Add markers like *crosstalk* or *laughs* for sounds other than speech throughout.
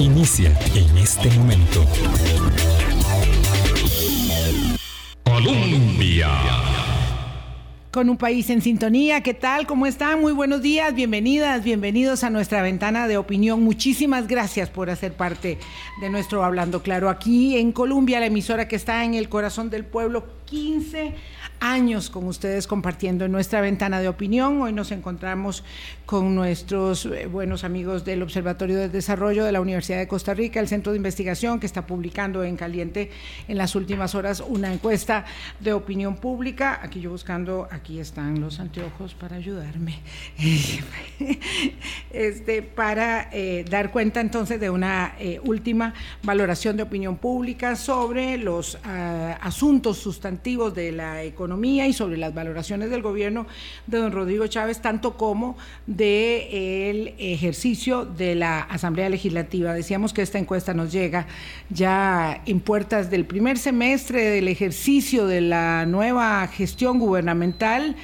inicia en este momento. Colombia. Con un país en sintonía, ¿qué tal? ¿Cómo están? Muy buenos días, bienvenidas, bienvenidos a nuestra ventana de opinión. Muchísimas gracias por hacer parte de nuestro Hablando Claro aquí en Colombia, la emisora que está en el corazón del pueblo, 15 años con ustedes compartiendo en nuestra ventana de opinión. Hoy nos encontramos con nuestros eh, buenos amigos del Observatorio de Desarrollo de la Universidad de Costa Rica, el Centro de Investigación que está publicando en Caliente en las últimas horas una encuesta de opinión pública. Aquí yo buscando, aquí están los anteojos para ayudarme, *laughs* este, para eh, dar cuenta entonces de una eh, última valoración de opinión pública sobre los ah, asuntos sustantivos de la economía y sobre las valoraciones del gobierno de don Rodrigo Chávez, tanto como del ejercicio de la Asamblea Legislativa. Decíamos que esta encuesta nos llega ya en puertas del primer semestre del ejercicio de la nueva gestión gubernamental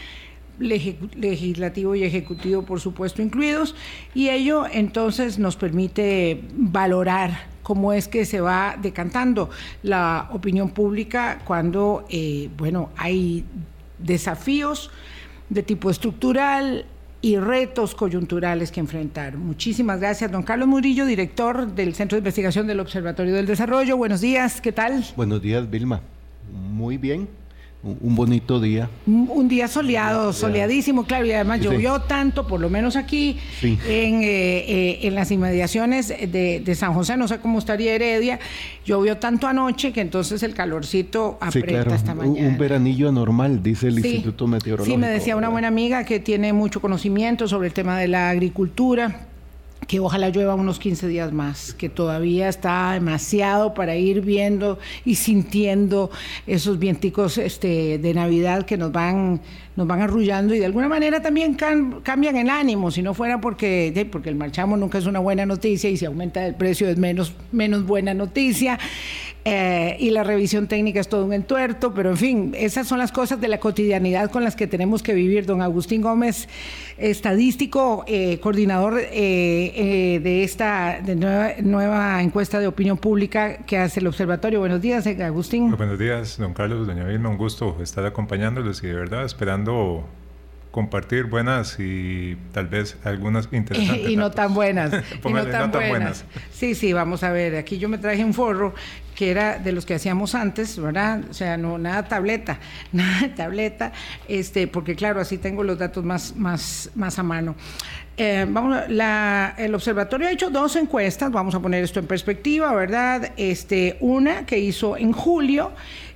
legislativo y ejecutivo, por supuesto, incluidos, y ello entonces nos permite valorar cómo es que se va decantando la opinión pública cuando, eh, bueno, hay desafíos de tipo estructural y retos coyunturales que enfrentar. Muchísimas gracias, don Carlos Murillo, director del Centro de Investigación del Observatorio del Desarrollo. Buenos días, ¿qué tal? Buenos días, Vilma. Muy bien un bonito día. Un día soleado, soleadísimo, claro, y además llovió tanto, por lo menos aquí, en, eh, eh, en, las inmediaciones de, San José, no sé cómo estaría Heredia, llovió tanto anoche que entonces el calorcito aprieta esta mañana. Un veranillo anormal, dice el Instituto Meteorológico. Sí, me decía una buena amiga que tiene mucho conocimiento sobre el tema de la agricultura que ojalá llueva unos 15 días más, que todavía está demasiado para ir viendo y sintiendo esos vienticos este, de Navidad que nos van, nos van arrullando y de alguna manera también cambian el ánimo, si no fuera porque, porque el marchamo nunca es una buena noticia y si aumenta el precio es menos, menos buena noticia. Eh, y la revisión técnica es todo un entuerto, pero en fin, esas son las cosas de la cotidianidad con las que tenemos que vivir. Don Agustín Gómez, estadístico, eh, coordinador eh, de esta nueva, nueva, encuesta de opinión pública que hace el observatorio. Buenos días, Agustín. buenos días, don Carlos, doña Vilma, un gusto estar acompañándolos y de verdad esperando compartir buenas y tal vez algunas *laughs* interesantes. y *laughs* no tan buenas. y no tan, buenas. Sí, sí, vamos a ver. Aquí yo me traje un forro que era de los que hacíamos antes, ¿verdad? O sea, no nada tableta, *laughs* nada de tableta, este, porque claro, así tengo los datos más, más, más a mano. Eh, vamos, la, el observatorio ha hecho dos encuestas, vamos a poner esto en perspectiva, ¿verdad? Este, una que hizo en julio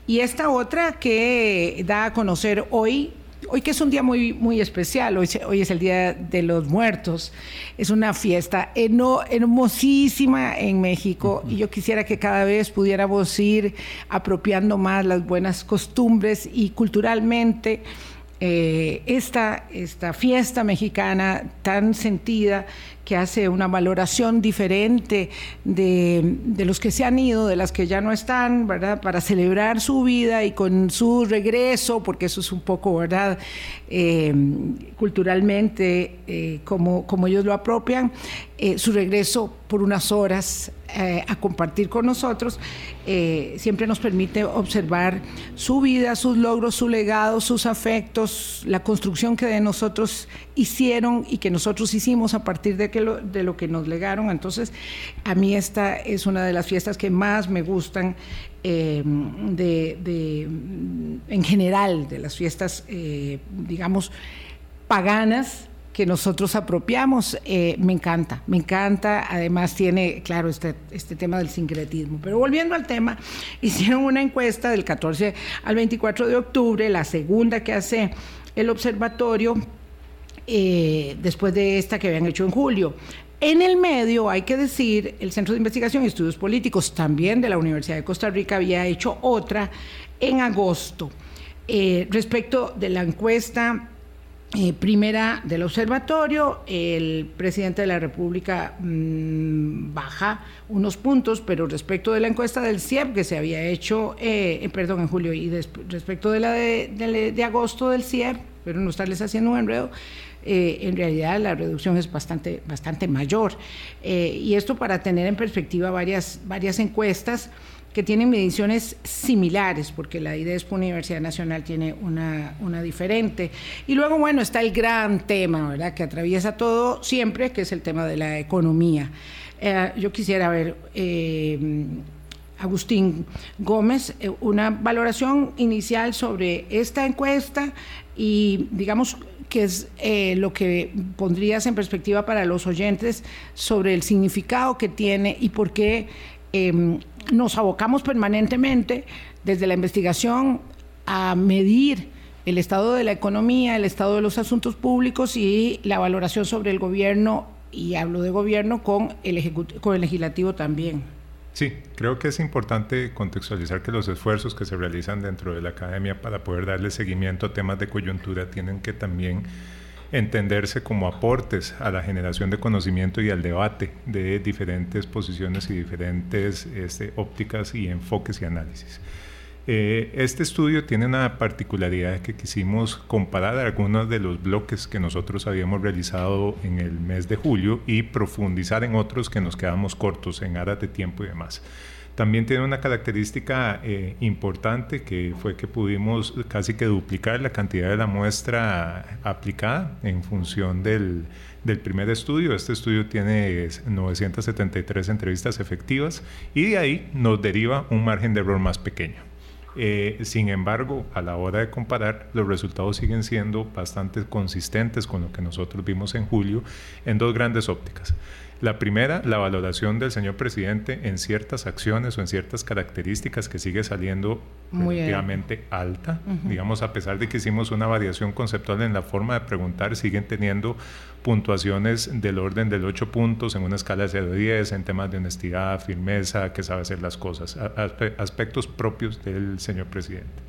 y esta otra que da a conocer hoy hoy que es un día muy, muy especial, hoy, hoy es el Día de los Muertos, es una fiesta hermosísima en México y yo quisiera que cada vez pudiéramos ir apropiando más las buenas costumbres y culturalmente eh, esta, esta fiesta mexicana tan sentida que hace una valoración diferente de, los que se han ido, de las que ya no están, ¿verdad? Para celebrar su vida y con su regreso, porque eso es un poco, ¿verdad? Eh, culturalmente, eh, como, como ellos lo apropian, eh, su regreso por unas horas a compartir con nosotros, siempre nos permite observar su vida, sus logros, su legado, sus afectos, la construcción que de nosotros hicieron y que nosotros hicimos a partir de que de lo que nos legaron. Entonces, a mí esta es una de las fiestas que más me gustan eh, de, en general, de las fiestas, eh, digamos, paganas que nosotros apropiamos, eh, me encanta, me encanta, además tiene, claro, este, este tema del sincretismo. Pero volviendo al tema, *laughs* hicieron una encuesta del 14 al 24 de octubre, la segunda que hace el observatorio, eh, después de esta que habían hecho en julio. En el medio, hay que decir, el Centro de Investigación y Estudios Políticos, también de la Universidad de Costa Rica, había hecho otra en agosto eh, respecto de la encuesta eh, primera del observatorio, el presidente de la República mm, baja unos puntos, pero respecto de la encuesta del CIEP que se había hecho, perdón, en julio, y respecto de la de, de, agosto del CIEP, pero no estarles haciendo un enredo, eh, en realidad la reducción es bastante, bastante mayor. Eh, y esto para tener en perspectiva varias, varias encuestas que tienen mediciones similares, porque la IDESP Universidad Nacional tiene una, una, diferente. Y luego, bueno, está el gran tema, ¿verdad?, que atraviesa todo siempre, que es el tema de la economía. Eh, yo quisiera ver, Agustín Gómez, eh, una valoración inicial sobre esta encuesta y, digamos, que es lo que pondrías en perspectiva para los oyentes sobre el significado que tiene y por qué em, nos abocamos permanentemente desde la investigación a medir el estado de la economía, el estado de los asuntos públicos y la valoración sobre el gobierno, y hablo de gobierno con el, con el legislativo también. Sí, creo que es importante contextualizar que los esfuerzos que se realizan dentro de la academia para poder darle seguimiento a temas de coyuntura tienen que también entenderse como aportes a la generación de conocimiento y al debate de diferentes posiciones y diferentes este, ópticas y enfoques y análisis. Eh, este estudio tiene una particularidad que quisimos comparar algunos de los bloques que nosotros habíamos realizado en el mes de julio y profundizar en otros que nos quedamos cortos en aras de tiempo y demás. También tiene una característica eh, importante que fue que pudimos casi que duplicar la cantidad de la muestra aplicada en función del, del primer estudio. Este estudio tiene 973 entrevistas efectivas y de ahí nos deriva un margen de error más pequeño. Eh, sin embargo, a la hora de comparar, los resultados siguen siendo bastante consistentes con lo que nosotros vimos en julio en dos grandes ópticas. La primera, la valoración del señor presidente en ciertas acciones o en ciertas características que sigue saliendo relativamente alta. Digamos, a pesar de que hicimos una variación conceptual en la forma de preguntar, siguen teniendo puntuaciones del orden del 8 puntos en una escala de 0 a 10 en temas de honestidad, firmeza, que sabe hacer las cosas, aspectos propios del señor presidente.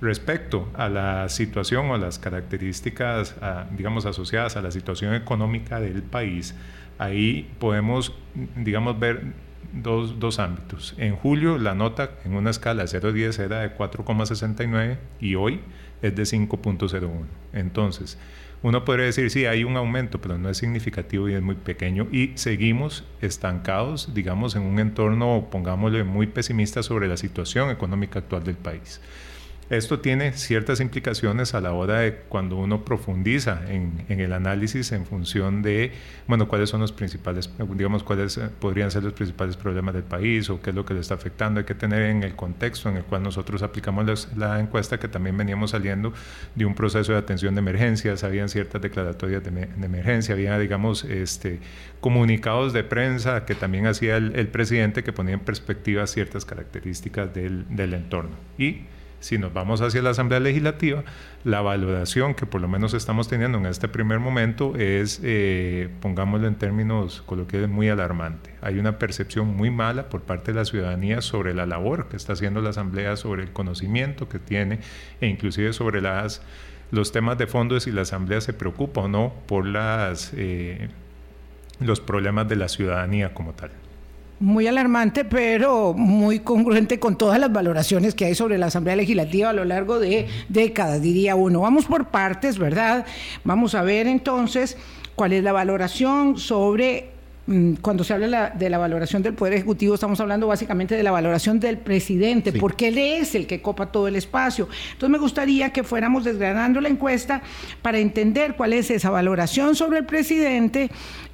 Respecto a la situación o las características, digamos, asociadas a la situación económica del país, ahí podemos, digamos, ver dos, dos, ámbitos. En julio la nota en una escala de 0 a 10 era de 4,69 y hoy es de 5.01. Entonces, uno podría decir, sí, hay un aumento, pero no es significativo y es muy pequeño y seguimos estancados, digamos, en un entorno, pongámosle, muy pesimista sobre la situación económica actual del país. Esto tiene ciertas implicaciones a la hora de cuando uno profundiza en, el análisis en función de, bueno, cuáles son los principales, digamos, cuáles eh, podrían ser los principales problemas del país o qué es lo que le está afectando. Hay que tener en el contexto en el cual nosotros aplicamos la encuesta que también veníamos saliendo de un proceso de atención de emergencias, habían ciertas declaratorias de, emergencia, había, digamos, este, comunicados de prensa que también hacía el, presidente que ponía en perspectiva ciertas características del, del entorno. Y si nos vamos hacia la Asamblea Legislativa, la valoración que por lo menos estamos teniendo en este primer momento es, eh, pongámoslo en términos coloquiales, muy alarmante. Hay una percepción muy mala por parte de la ciudadanía sobre la labor que está haciendo la Asamblea, sobre el conocimiento que tiene e inclusive sobre las, los temas de fondo de si la Asamblea se preocupa o no por las, eh, los problemas de la ciudadanía como tal muy alarmante, pero muy congruente con todas las valoraciones que hay sobre la Asamblea Legislativa a lo largo de décadas, diría uno. Vamos por partes, ¿verdad? Vamos a ver entonces cuál es la valoración sobre cuando se habla de la valoración del Poder Ejecutivo, estamos hablando básicamente de la valoración del presidente, porque él es el que copa todo el espacio. Entonces me gustaría que fuéramos desgranando la encuesta para entender cuál es esa valoración sobre el presidente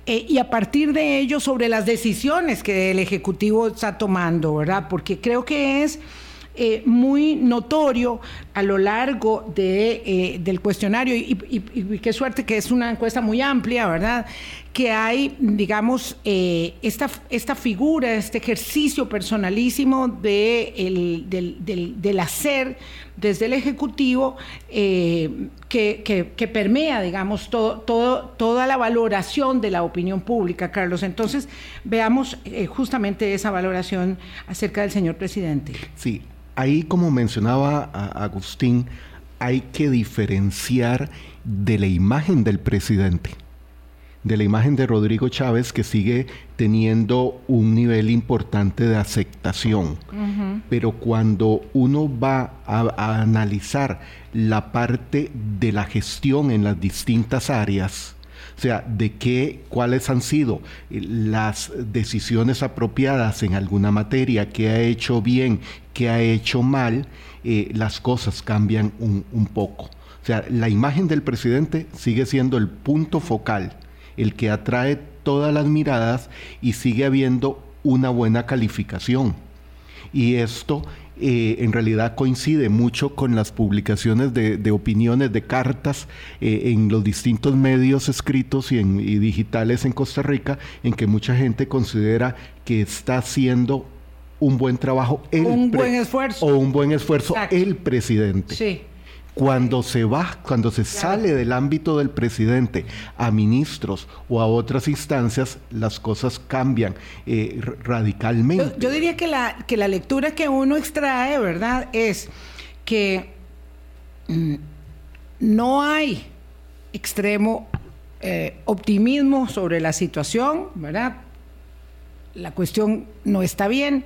eh, y a partir de ello sobre las decisiones que el Ejecutivo está tomando, ¿verdad? Porque creo que es... Eh, muy notorio a lo largo de, eh, del cuestionario y, qué suerte que es una encuesta muy amplia, ¿verdad? Que hay, digamos, esta, esta figura, este ejercicio personalísimo de el, del, del, del, hacer desde el Ejecutivo eh, que, permea, digamos, todo, todo, toda la valoración de la opinión pública, Carlos. Entonces, veamos eh, justamente esa valoración acerca del señor presidente. Sí, ahí como mencionaba Agustín, hay que diferenciar de la imagen del presidente. de la imagen de Rodrigo Chávez que sigue teniendo un nivel importante de aceptación. Pero cuando uno va a, analizar la parte de la gestión en las distintas áreas, o sea, de qué, cuáles han sido las decisiones apropiadas en alguna materia, qué ha hecho bien, qué ha hecho mal, eh, las cosas cambian un, poco. O sea, la imagen del presidente sigue siendo el punto focal el que atrae todas las miradas y sigue habiendo una buena calificación. Y esto eh, en realidad coincide mucho con las publicaciones de, opiniones, de cartas eh, en los distintos medios escritos y, en, digitales en Costa Rica, en que mucha gente considera que está haciendo un buen trabajo un buen esfuerzo o un buen esfuerzo el presidente. Sí. Cuando se va, cuando se sale del ámbito del presidente a ministros o a otras instancias, las cosas cambian eh, radicalmente. Yo, diría que la, que la lectura que uno extrae, ¿verdad?, es que mm, no hay extremo eh, optimismo sobre la situación, ¿verdad? La cuestión no está bien,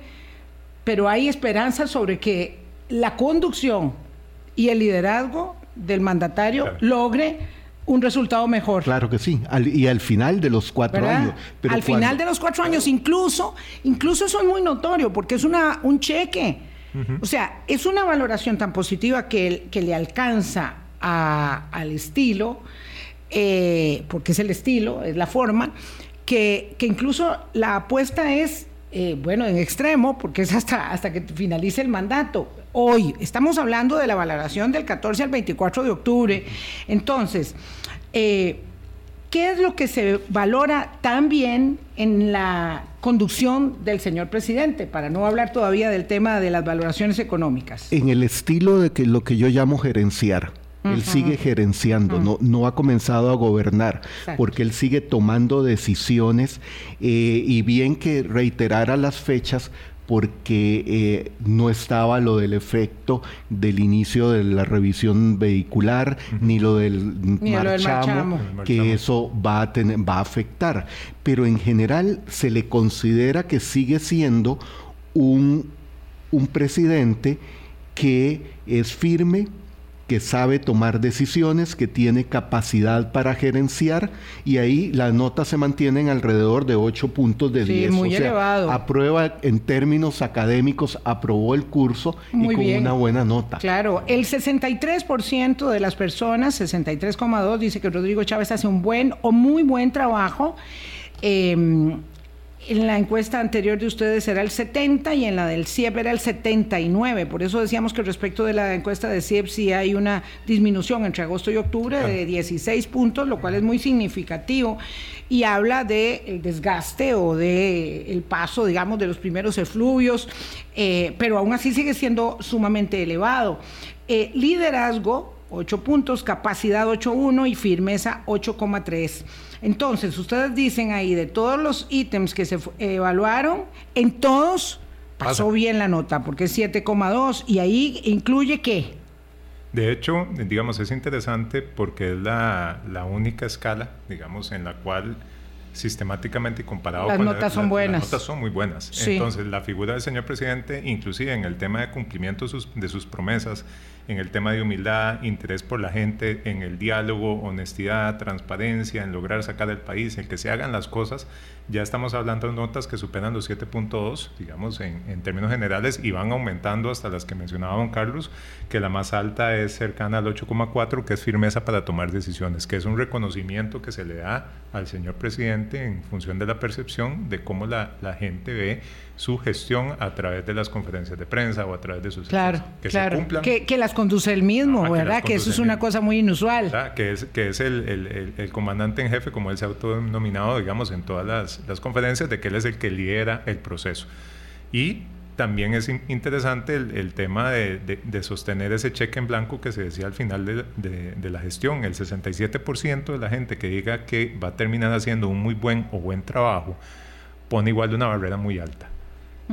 pero hay esperanza sobre que la conducción y el liderazgo del mandatario logre un resultado mejor. Claro que sí, y al final de los cuatro años. al final de los cuatro años, incluso, incluso eso es muy notorio, porque es una, un cheque. O sea, es una valoración tan positiva que, que le alcanza al estilo, eh, porque es el estilo, es la forma, que, que incluso la apuesta es, eh, bueno, en extremo, porque es hasta, hasta que finalice el mandato hoy. Estamos hablando de la valoración del 14 al 24 de octubre. Entonces, eh, ¿qué es lo que se valora también en la conducción del señor presidente? Para no hablar todavía del tema de las valoraciones económicas. En el estilo de que lo que yo llamo gerenciar. Él sigue gerenciando, no, no ha comenzado a gobernar, porque él sigue tomando decisiones eh, y bien que reiterara las fechas, porque eh, no estaba lo del efecto del inicio de la revisión vehicular ni lo del, marchamo, que eso va a, tener, va a afectar. Pero en general se le considera que sigue siendo un, un presidente que es firme, que sabe tomar decisiones, que tiene capacidad para gerenciar y ahí las notas se mantienen alrededor de 8 puntos de 10. Muy elevado. Aprueba en términos académicos, aprobó el curso y con una buena nota. Claro, el 63% de las personas, 63,2, dice que Rodrigo Chávez hace un buen o muy buen trabajo. Eh, en la encuesta anterior de ustedes era el 70 y en la del CIEP era el 79. Por eso decíamos que respecto de la encuesta de CIEP sí hay una disminución entre agosto y octubre de 16 puntos, lo cual es muy significativo y habla del desgaste o del el paso, digamos, de los primeros efluvios, eh, pero aún así sigue siendo sumamente elevado. Eh, liderazgo, 8 puntos, capacidad 8.1 y firmeza 8,3. Entonces, ustedes dicen ahí, de todos los ítems que se evaluaron, en todos pasó bien la nota, porque es 7,2 y ahí incluye qué? De hecho, digamos, es interesante porque es la, única escala, digamos, en la cual sistemáticamente y comparado las notas son buenas. Las notas son muy buenas. Entonces, la figura del señor presidente, inclusive en el tema de cumplimiento de sus promesas, en el tema de humildad, interés por la gente, en el diálogo, honestidad, transparencia, en lograr sacar del país, en que se hagan las cosas. Ya estamos hablando de notas que superan los 7.2, digamos, en, en, términos generales, y van aumentando hasta las que mencionaba don Carlos, que la más alta es cercana al 8,4, que es firmeza para tomar decisiones, que es un reconocimiento que se le da al señor presidente en función de la percepción de cómo la, la gente ve su gestión a través de las conferencias de prensa o a través de sus claro, que se cumplan. Que, las conduce él mismo, ¿verdad? Que, eso es una cosa muy inusual. Que es, que es el, el, comandante en jefe, como él se ha autonominado, digamos, en todas las, las, conferencias, de que él es el que lidera el proceso. Y también es interesante el, tema de, de, sostener ese cheque en blanco que se decía al final de, de la gestión. El 67% de la gente que diga que va a terminar haciendo un muy buen o buen trabajo pone igual de una barrera muy alta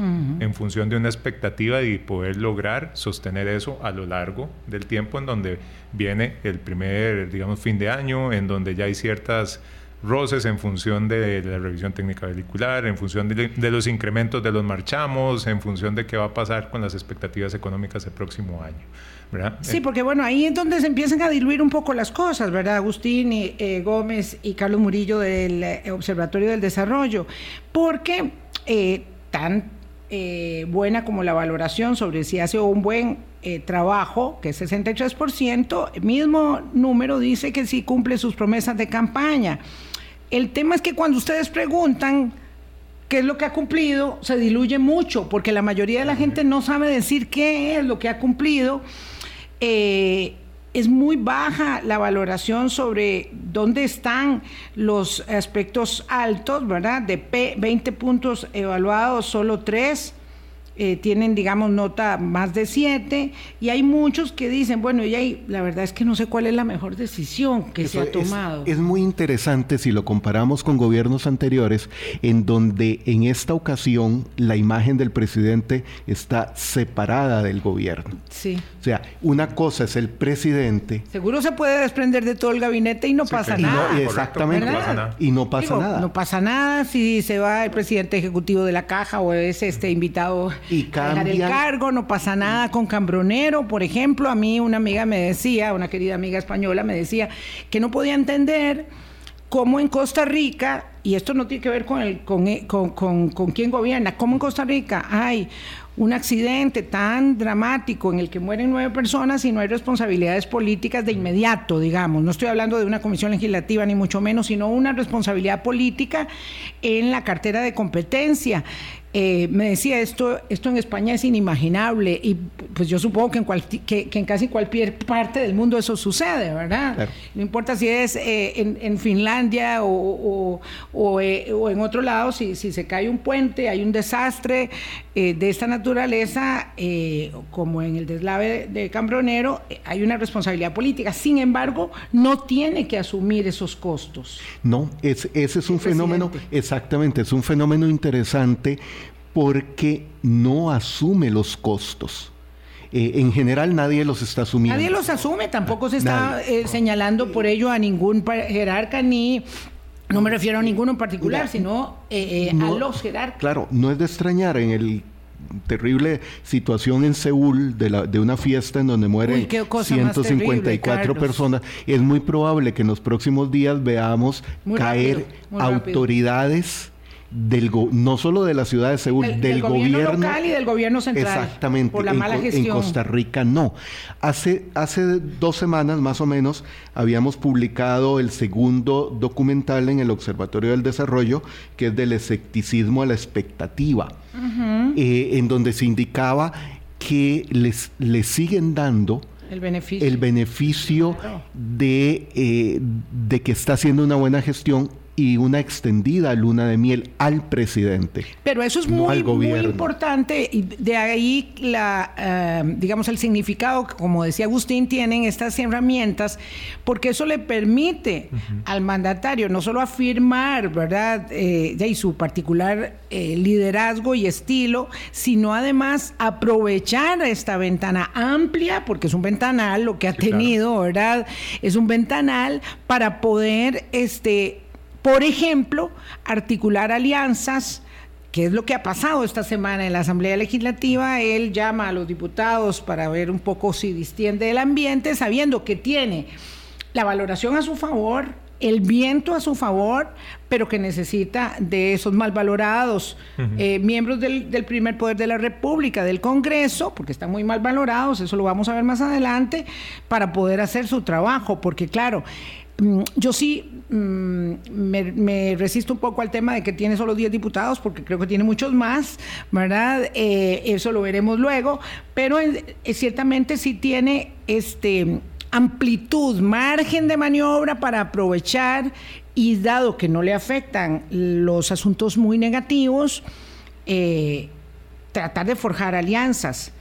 en función de una expectativa y poder lograr sostener eso a lo largo del tiempo en donde viene el primer, digamos, fin de año, en donde ya hay ciertas roces en función de la revisión técnica vehicular, en función de, los incrementos de los marchamos, en función de qué va a pasar con las expectativas económicas el próximo año. ¿verdad? Sí, porque bueno, ahí es donde se empiezan a diluir un poco las cosas, ¿verdad? Agustín y, eh, Gómez y Carlos Murillo del eh, Observatorio del Desarrollo, porque eh, tan buena como la valoración sobre si hace un buen trabajo, que es 63%, el mismo número dice que sí cumple sus promesas de campaña. El tema es que cuando ustedes preguntan qué es lo que ha cumplido, se diluye mucho, porque la mayoría de la gente no sabe decir qué es lo que ha cumplido. Eh, es muy baja la valoración sobre dónde están los aspectos altos, ¿verdad? De P, 20 puntos evaluados, solo 3 eh, tienen, digamos, nota más de 7, y hay muchos que dicen, bueno, y la verdad es que no sé cuál es la mejor decisión que se ha tomado. Es, muy interesante si lo comparamos con gobiernos anteriores, en donde en esta ocasión la imagen del presidente está separada del gobierno. Sí. O sea, una cosa es el presidente. Seguro se puede desprender de todo el gabinete y no pasa nada. exactamente. Y no pasa nada. No pasa nada si se va el presidente ejecutivo de la caja o es este invitado y dejar el cargo, no pasa nada con Cambronero, por ejemplo, a mí una amiga me decía, una querida amiga española me decía que no podía entender cómo en Costa Rica, y esto no tiene que ver con, el, con, con, con quién gobierna, cómo en Costa Rica hay un accidente tan dramático en el que mueren nueve personas y no hay responsabilidades políticas de inmediato, digamos. No estoy hablando de una comisión legislativa ni mucho menos, sino una responsabilidad política en la cartera de competencia. Eh, me decía esto, esto en España es inimaginable y pues yo supongo que en, que, en casi cualquier parte del mundo eso sucede, ¿verdad? No importa si es eh, en, Finlandia o, eh, o, en otro lado, si, si, se cae un puente, hay un desastre de esta naturaleza, como en el deslave de, Cambronero, hay una responsabilidad política. Sin embargo, no tiene que asumir esos costos. No, ese es un fenómeno, exactamente, es un fenómeno interesante porque no asume los costos. Eh, en general nadie los está asumiendo. Nadie los asume, tampoco se está eh, señalando por ello a ningún jerarca ni... No me refiero a ninguno en particular, sino eh, a los jerarcas. Claro, no es de extrañar en el terrible situación en Seúl de, la, de una fiesta en donde mueren 154 personas, es muy probable que en los próximos días veamos caer autoridades del no solo de la ciudad de Seúl, del, gobierno, local y del gobierno central. Exactamente. Por la mala gestión. En Costa Rica no. Hace, hace dos semanas más o menos habíamos publicado el segundo documental en el Observatorio del Desarrollo, que es del escepticismo a la expectativa, eh, en donde se indicaba que les, les siguen dando el beneficio, el beneficio de, eh, de que está haciendo una buena gestión y una extendida luna de miel al presidente. Pero eso es muy, muy importante y de ahí la, eh, digamos, el significado que, como decía Agustín, tienen estas herramientas, porque eso le permite al mandatario no solo afirmar, ¿verdad?, eh, y su particular eh, liderazgo y estilo, sino además aprovechar esta ventana amplia, porque es un ventanal lo que ha tenido, ¿verdad? Es un ventanal para poder, este, por ejemplo, articular alianzas, que es lo que ha pasado esta semana en la Asamblea Legislativa. Él llama a los diputados para ver un poco si distiende el ambiente, sabiendo que tiene la valoración a su favor, el viento a su favor, pero que necesita de esos mal valorados eh, miembros del, primer poder de la República, del Congreso, porque están muy mal valorados, eso lo vamos a ver más adelante, para poder hacer su trabajo, porque claro, yo sí mm, me, resisto un poco al tema de que tiene solo 10 diputados, porque creo que tiene muchos más, ¿verdad? Eh, eso lo veremos luego, pero ciertamente sí tiene este amplitud, margen de maniobra para aprovechar y dado que no le afectan los asuntos muy negativos, eh, tratar de forjar alianzas.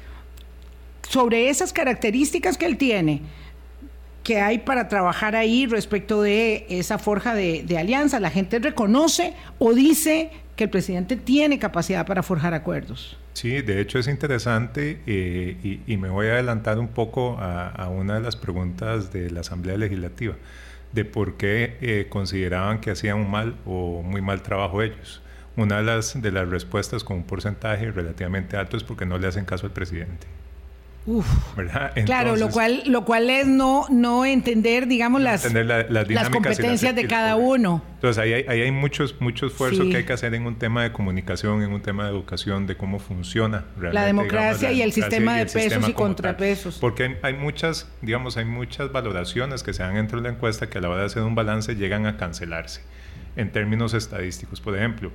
Sobre esas características que él tiene, que hay para trabajar ahí respecto de esa forja de, alianza. La gente reconoce o dice que el presidente tiene capacidad para forjar acuerdos. Sí, de hecho es interesante eh, y, me voy a adelantar un poco a, una de las preguntas de la Asamblea Legislativa. de por qué eh, consideraban que hacían un mal o muy mal trabajo ellos. Una de las, de las respuestas con un porcentaje relativamente alto es porque no le hacen caso al presidente. Uf, claro, lo cual, lo cual es no, no entender, digamos, las, las competencias de cada uno. Entonces, ahí hay, ahí hay muchos, mucho esfuerzo que hay que hacer en un tema de comunicación, en un tema de educación, de cómo funciona realmente. La democracia y el sistema de pesos y contrapesos. Porque hay, muchas, digamos, hay muchas valoraciones que se dan dentro de la encuesta que a la hora de hacer un balance llegan a cancelarse en términos estadísticos. Por ejemplo,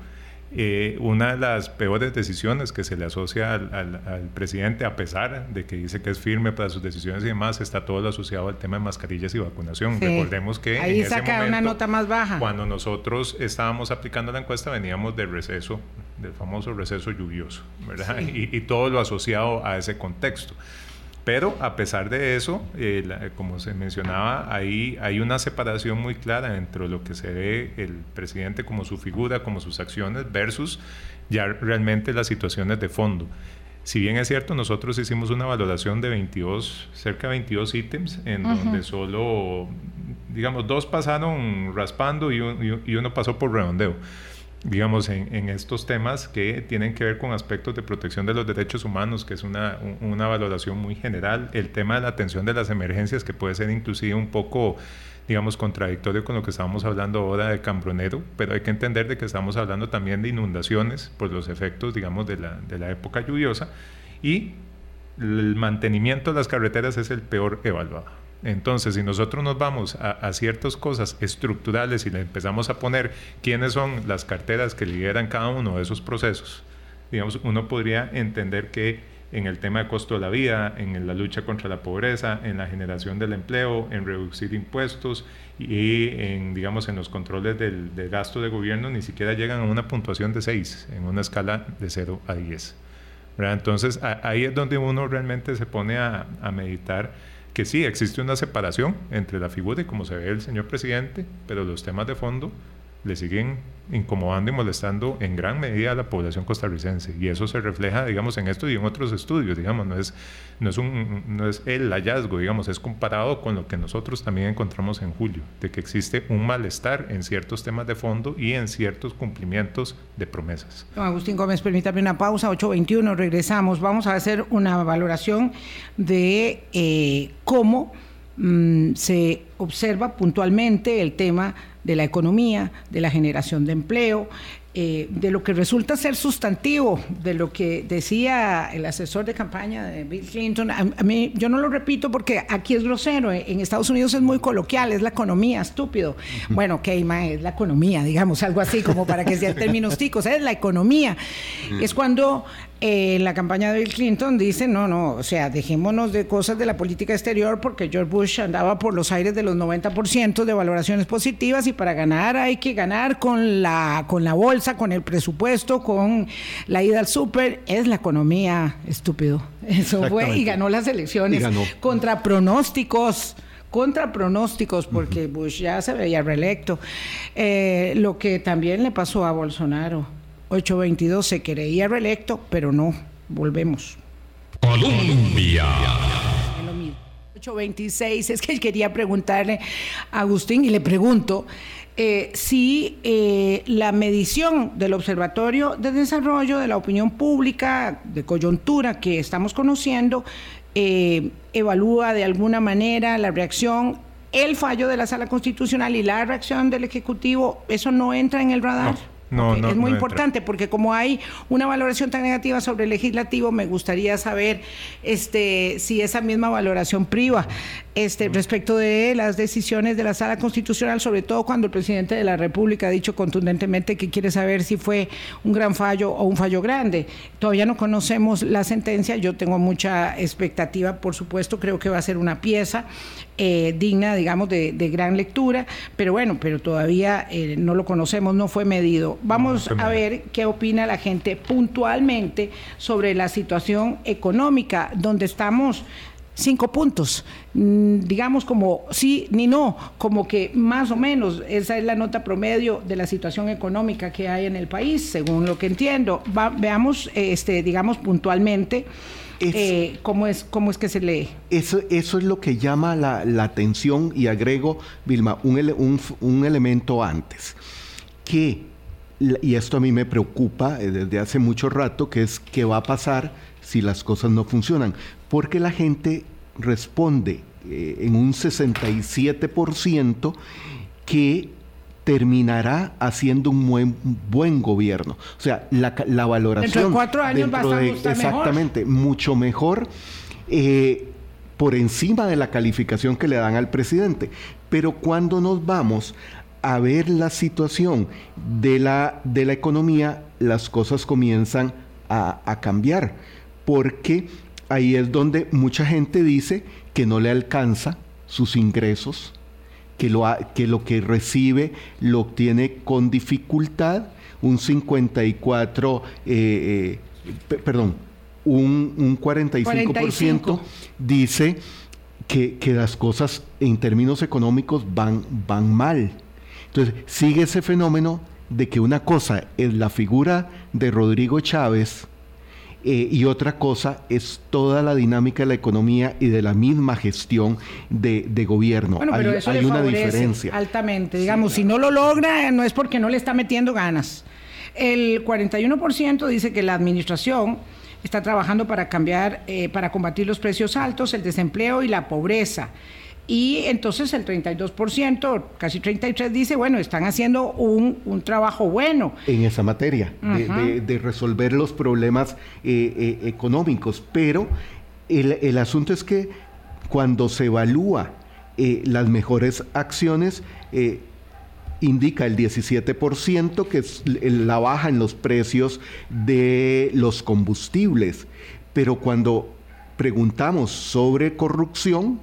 eh, una de las peores decisiones que se le asocia al, presidente, a pesar de que dice que es firme para sus decisiones y demás, está todo lo asociado al tema de mascarillas y vacunación. Recordemos que ahí saca una nota más baja. Cuando nosotros estábamos aplicando la encuesta, veníamos del receso, del famoso receso lluvioso, ¿verdad? y todo lo asociado a ese contexto. Pero a pesar de eso, eh, como se mencionaba, ahí hay una separación muy clara entre lo que se ve el presidente como su figura, como sus acciones, versus ya realmente las situaciones de fondo. Si bien es cierto, nosotros hicimos una valoración de 22, cerca de 22 ítems, en donde solo, digamos, dos pasaron raspando y, y uno pasó por redondeo digamos, en, estos temas que tienen que ver con aspectos de protección de los derechos humanos, que es una, una, valoración muy general, el tema de la atención de las emergencias, que puede ser inclusive un poco, digamos, contradictorio con lo que estábamos hablando ahora de Cambronero, pero hay que entender de que estamos hablando también de inundaciones por los efectos, digamos, de la, de la época lluviosa, y el mantenimiento de las carreteras es el peor evaluado. Entonces, si nosotros nos vamos a, ciertas cosas estructurales y le empezamos a poner quiénes son las carteras que lideran cada uno de esos procesos, digamos, uno podría entender que en el tema de costo de la vida, en la lucha contra la pobreza, en la generación del empleo, en reducir impuestos y en, digamos, en los controles del, gasto de gobierno, ni siquiera llegan a una puntuación de 6, en una escala de 0 a 10. Entonces, ahí es donde uno realmente se pone a, a meditar que sí, existe una separación entre la figura y cómo se ve el señor presidente, pero los temas de fondo le siguen incomodando y molestando en gran medida a la población costarricense. Y eso se refleja, digamos, en esto y en otros estudios, digamos, no es, no es, un, no es el hallazgo, digamos, es comparado con lo que nosotros también encontramos en julio, de que existe un malestar en ciertos temas de fondo y en ciertos cumplimientos de promesas. Don Agustín Gómez, permítame una pausa, 8.21, regresamos. Vamos a hacer una valoración de eh, cómo mm, se observa puntualmente el tema de la economía, de la generación de empleo, eh, de lo que resulta ser sustantivo, de lo que decía el asesor de campaña de Bill Clinton. A, mí, yo no lo repito porque aquí es grosero, eh, en Estados Unidos es muy coloquial, es la economía, estúpido. Bueno, ok, es la economía, digamos, algo así como para que sean términos ticos, es la economía. Es cuando eh, la campaña de Bill Clinton dice, no, no, o sea, dejémonos de cosas de la política exterior porque George Bush andaba por los aires de los 90% de valoraciones positivas y para ganar hay que ganar con la, con la bolsa, con el presupuesto, con la ida al súper. Es la economía, estúpido. *laughs* Eso fue y ganó las elecciones contra pronósticos contra pronósticos, porque Bush ya se veía reelecto. Eh, lo que también le pasó a Bolsonaro. 822 se creía reelecto, pero no, volvemos. Colombia. 826, es que quería preguntarle a Agustín y le pregunto eh, si eh, la medición del Observatorio de Desarrollo de la Opinión Pública de coyuntura que estamos conociendo eh, evalúa de alguna manera la reacción el fallo de la sala constitucional y la reacción del Ejecutivo, ¿eso no entra en el radar? Es muy importante porque como hay una valoración tan negativa sobre el legislativo, me gustaría saber este, si esa misma valoración priva este, respecto de las decisiones de la Sala Constitucional, sobre todo cuando el presidente de la República ha dicho contundentemente que quiere saber si fue un gran fallo o un fallo grande. Todavía no conocemos la sentencia, yo tengo mucha expectativa, por supuesto, creo que va a ser una pieza eh, digna, digamos, de, gran lectura, pero bueno, pero todavía eh, no lo conocemos, no fue medido. Vamos a ver qué opina la gente puntualmente sobre la situación económica, donde estamos cinco puntos, mm, digamos como sí ni no, como que más o menos esa es la nota promedio de la situación económica que hay en el país, según lo que entiendo. veamos, este, digamos puntualmente. Eh, ¿cómo, es, ¿Cómo es que se lee? Eso, eso es lo que llama la, atención y agrego, Vilma, un, un elemento antes, que, y esto a mí me preocupa eh, desde hace mucho rato, que es qué va a pasar si las cosas no funcionan porque la gente responde eh, en un 67% que terminará haciendo un buen, buen gobierno. O sea, la, valoración... Dentro de cuatro años va a estar Exactamente, mucho mejor eh, por encima de la calificación que le dan al presidente. Pero cuando nos vamos a ver la situación de la, de la economía, las cosas comienzan a, a cambiar. Porque ahí es donde mucha gente dice que no le alcanza sus ingresos, que lo, que, lo que recibe lo obtiene con dificultad, un 54, eh, eh, perdón, un, 45%, dice que, las cosas en términos económicos van, van mal. Entonces, sigue ese fenómeno de que una cosa es la figura de Rodrigo Chávez, eh, y otra cosa es toda la dinámica de la economía y de la misma gestión de, gobierno. Bueno, pero hay, eso hay una diferencia. Altamente. Digamos, si no lo logra, no es porque no le está metiendo ganas. El 41% dice que la administración está trabajando para cambiar, eh, para combatir los precios altos, el desempleo y la pobreza. Y entonces el 32%, casi 33%, dice, bueno, están haciendo un, trabajo bueno. En esa materia, de, resolver los problemas eh, eh, económicos. Pero el, asunto es que cuando se evalúa eh, las mejores acciones, indica el 17%, que es la baja en los precios de los combustibles. Pero cuando preguntamos sobre corrupción,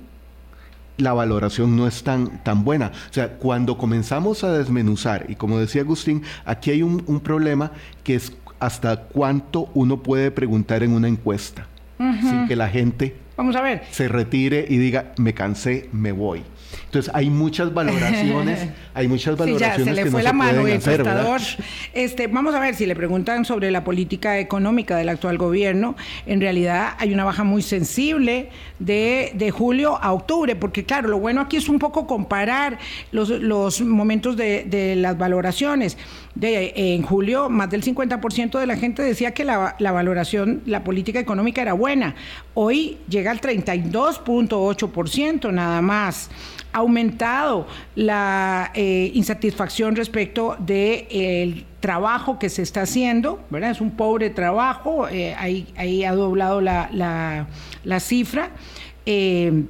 la valoración no es tan, tan buena. O sea, cuando comenzamos a desmenuzar, y como decía Agustín, aquí hay un, problema que es hasta cuánto uno puede preguntar en una encuesta, sin que la gente Vamos a ver. se retire y diga, me cansé, me voy. Entonces hay muchas valoraciones, *laughs* hay muchas valoraciones sí, ya, se le fue la mano el Este, vamos a ver si le preguntan sobre la política económica del actual gobierno. En realidad hay una baja muy sensible de, de julio a octubre, porque claro, lo bueno aquí es un poco comparar los, los momentos de, de las valoraciones. De, en julio, más del 50% de la gente decía que la, la, valoración, la política económica era buena. Hoy llega al 32.8% nada más aumentado la eh, insatisfacción respecto del de, trabajo que se está haciendo, ¿verdad? Es un pobre trabajo, eh, ahí, ha doblado la, cifra. Eh,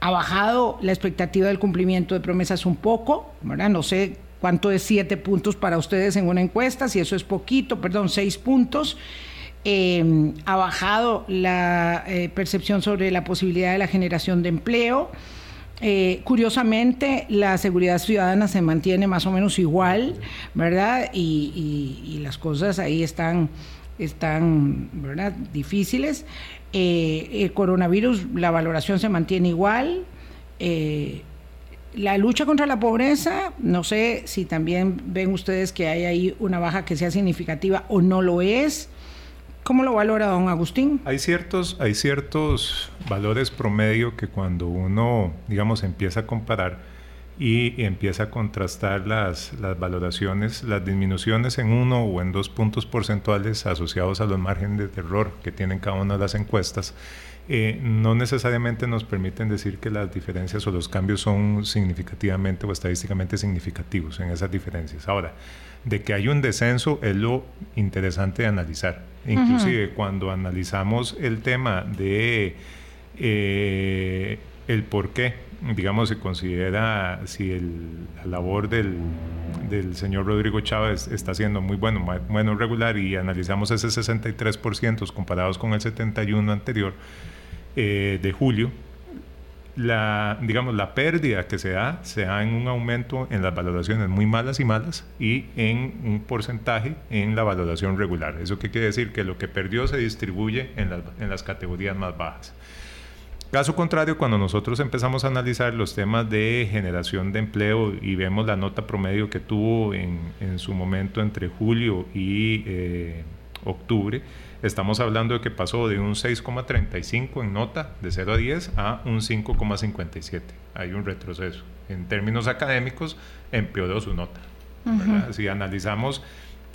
ha bajado la expectativa del cumplimiento de promesas un poco, ¿verdad? No sé cuánto es siete puntos para ustedes en una encuesta, si eso es poquito, perdón, seis puntos. ha bajado la percepción sobre la posibilidad de la generación de empleo. Eh, curiosamente, la seguridad ciudadana se mantiene más o menos igual, ¿verdad? Y, las cosas ahí están, están ¿verdad? difíciles. Eh, el coronavirus, la valoración se mantiene igual. Eh, la lucha contra la pobreza, no sé si también ven ustedes que hay ahí una baja que sea significativa o no lo es. ¿Cómo lo valora don Agustín? Hay ciertos, hay ciertos valores promedio que cuando uno, digamos, empieza a comparar y empieza a contrastar las, las valoraciones, las disminuciones en uno o en dos puntos porcentuales asociados a los márgenes de error que tienen cada una de las encuestas, eh, no necesariamente nos permiten decir que las diferencias o los cambios son significativamente o estadísticamente significativos en esas diferencias. Ahora, de que hay un descenso es lo interesante de analizar. Inclusive cuando analizamos el tema de eh, el por qué, digamos, se considera si la labor del, del, señor Rodrigo Chávez está siendo muy bueno, bueno regular y analizamos ese 63% comparados con el 71 anterior eh, de julio, la, digamos, la pérdida que se da se da en un aumento en las valoraciones muy malas y malas y en un porcentaje en la valoración regular. ¿Eso qué quiere decir? Que lo que perdió se distribuye en las, en las categorías más bajas. Caso contrario, cuando nosotros empezamos a analizar los temas de generación de empleo y vemos la nota promedio que tuvo en, en su momento entre julio y eh, octubre, estamos hablando de que pasó de un 6,35 en nota de 0 a 10 a un 5,57. Hay un retroceso. En términos académicos, empeoró su nota. Si analizamos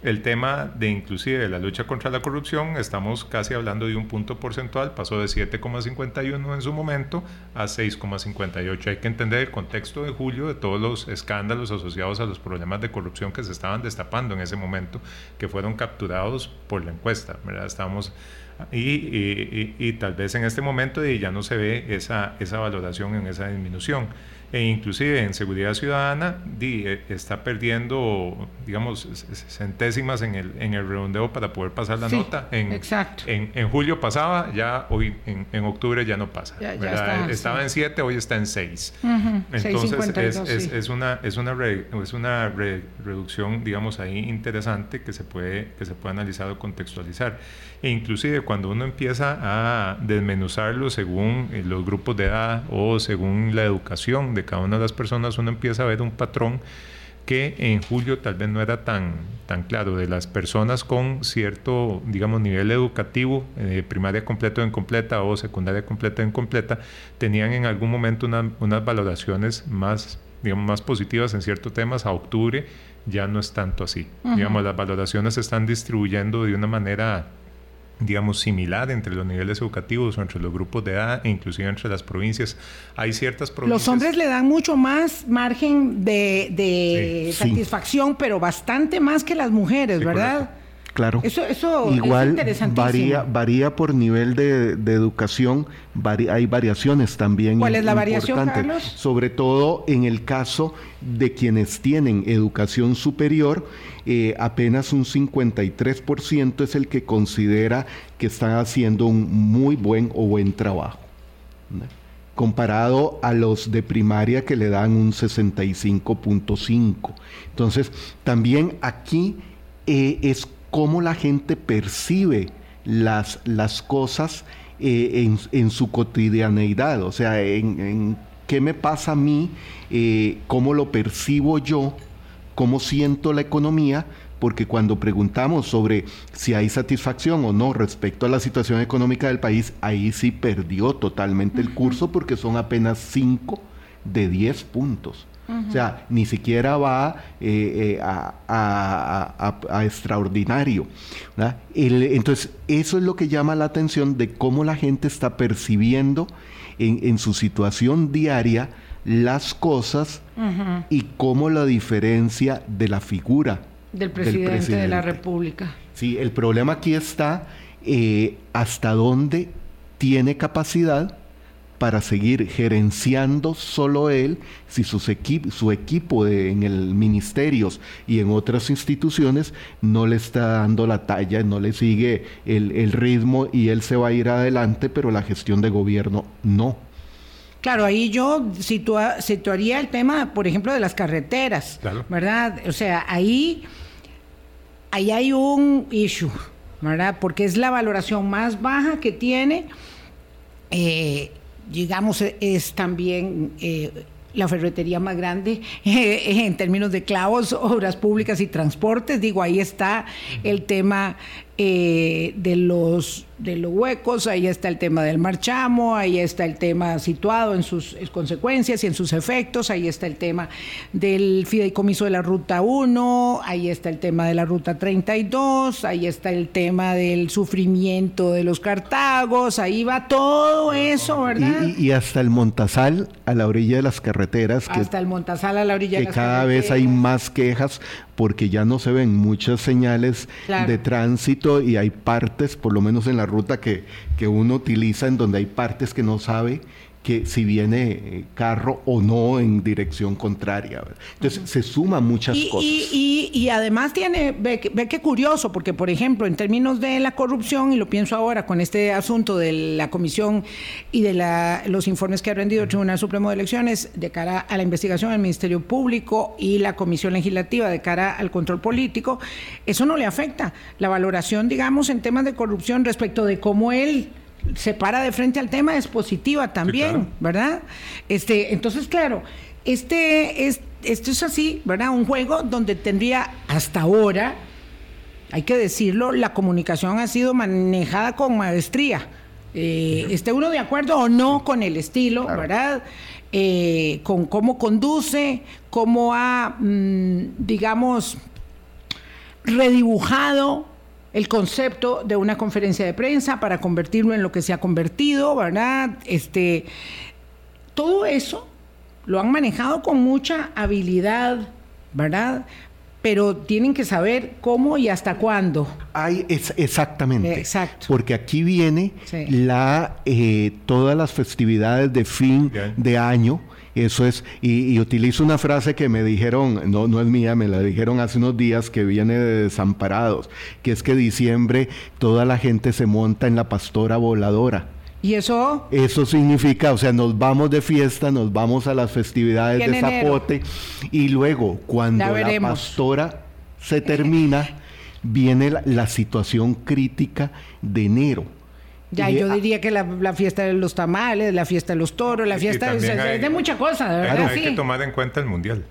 el tema de inclusive la lucha contra la corrupción, estamos casi hablando de un punto porcentual, pasó de 7,51 en su momento a 6,58. Hay que entender el contexto de julio de todos los escándalos asociados a los problemas de corrupción que se estaban destapando en ese momento, que fueron capturados por la encuesta. ¿verdad? Estamos y, y, tal vez en este momento ya no se ve esa, esa valoración en esa disminución e inclusive en seguridad ciudadana eh, está perdiendo, digamos, centésimas en el, en el redondeo para poder pasar la nota. En, exacto. En, en, julio pasaba, ya hoy en, en octubre ya no pasa. Estaba en 7, hoy está en 6. Entonces es, es, una, es una, es una reducción, digamos, ahí interesante que se puede, que se puede analizar o contextualizar. E inclusive cuando uno empieza a desmenuzarlo según eh, los grupos de edad o según la educación de cada una de las personas, uno empieza a ver un patrón que en julio tal vez no era tan, tan claro, de las personas con cierto, digamos, nivel educativo, eh, primaria completa o incompleta o secundaria completa o incompleta, tenían en algún momento unas valoraciones más, digamos, más positivas en ciertos temas. A octubre ya no es tanto así. Digamos, las valoraciones se están distribuyendo de una manera digamos, similar entre los niveles educativos o entre los grupos de edad e inclusive entre las provincias. Hay ciertas provincias... Los hombres le dan mucho más margen de, satisfacción, pero bastante más que las mujeres, ¿verdad? Claro. Eso, eso Igual varía, varía por nivel de, educación, hay variaciones también. ¿Cuál es la variación, Carlos? Sobre todo en el caso de quienes tienen educación superior, eh, apenas un 53% es el que considera que están haciendo un muy buen o buen trabajo. comparado a los de primaria que le dan un 65.5. Entonces, también aquí eh, es cómo la gente percibe las, las cosas eh, en, su cotidianeidad, o sea, en, qué me pasa a mí, eh, cómo lo percibo yo, cómo siento la economía, porque cuando preguntamos sobre si hay satisfacción o no respecto a la situación económica del país, ahí sí perdió totalmente el curso porque son apenas 5 de 10 puntos. O sea, ni siquiera va eh, eh, a, extraordinario. entonces, eso es lo que llama la atención de cómo la gente está percibiendo en, su situación diaria las cosas y cómo la diferencia de la figura del presidente, de la República. Sí, el problema aquí está eh, hasta dónde tiene capacidad para seguir gerenciando solo él si sus su equipo en el ministerios y en otras instituciones no le está dando la talla, no le sigue el, ritmo y él se va a ir adelante, pero la gestión de gobierno no. Claro, ahí yo situaría el tema, por ejemplo, de las carreteras, ¿verdad? O sea, ahí, ahí hay un issue, ¿verdad? Porque es la valoración más baja que tiene eh, digamos, es también eh, la ferretería más grande *laughs* eh, en términos de clavos, obras públicas y transportes. Digo, ahí está el tema eh, de, los, de los huecos, ahí está el tema del marchamo, ahí está el tema situado en sus consecuencias y en sus efectos, ahí está el tema del fideicomiso de la Ruta 1, ahí está el tema de la Ruta 32, ahí está el tema del sufrimiento de los cartagos, ahí va todo eso, ¿verdad? Y, hasta el Montazal a la orilla de las carreteras. hasta el Montazal a la orilla de las carreteras. cada vez hay más quejas porque ya no se ven muchas señales de tránsito y hay partes, por lo menos en la ruta que, que uno utiliza, en donde hay partes que no sabe que si viene eh, carro o no en dirección contraria. Entonces se suman muchas cosas. Y, y, además tiene, ve, ve qué curioso, porque por ejemplo, en términos de la corrupción, y lo pienso ahora con este asunto de la comisión y de la, los informes que ha rendido el Tribunal Supremo de Elecciones de cara a la investigación del Ministerio Público y la Comisión Legislativa de cara al control político, eso no le afecta la valoración, digamos, en temas de corrupción respecto de cómo él se para de frente al tema es positiva también, ¿verdad? Este, entonces, claro, este es, esto es así, ¿verdad? Un juego donde tendría hasta ahora, hay que decirlo, la comunicación ha sido manejada con maestría. Eh, esté uno de acuerdo o no con el estilo, ¿verdad? Eh, con cómo conduce, cómo ha, mm, digamos, redibujado el concepto de una conferencia de prensa para convertirlo en lo que se ha convertido, ¿verdad? Este, todo eso lo han manejado con mucha habilidad, ¿verdad? Pero tienen que saber cómo y hasta cuándo. Hay, es, exactamente. Exacto. Porque aquí viene la, eh, todas las festividades de fin de año. Eso es, y, utilizo una frase que me dijeron, no, no es mía, me la dijeron hace unos días que viene de Desamparados, que es que diciembre toda la gente se monta en la pastora voladora. ¿Y eso? Eso significa, o sea, nos vamos de fiesta, nos vamos a las festividades de Zapote y luego cuando la pastora se termina, viene la, situación crítica de enero. Ya, yo diría que la, fiesta de los tamales, la fiesta de los toros, la fiesta de, de muchas cosas, de verdad. Hay que tomar en cuenta el mundial.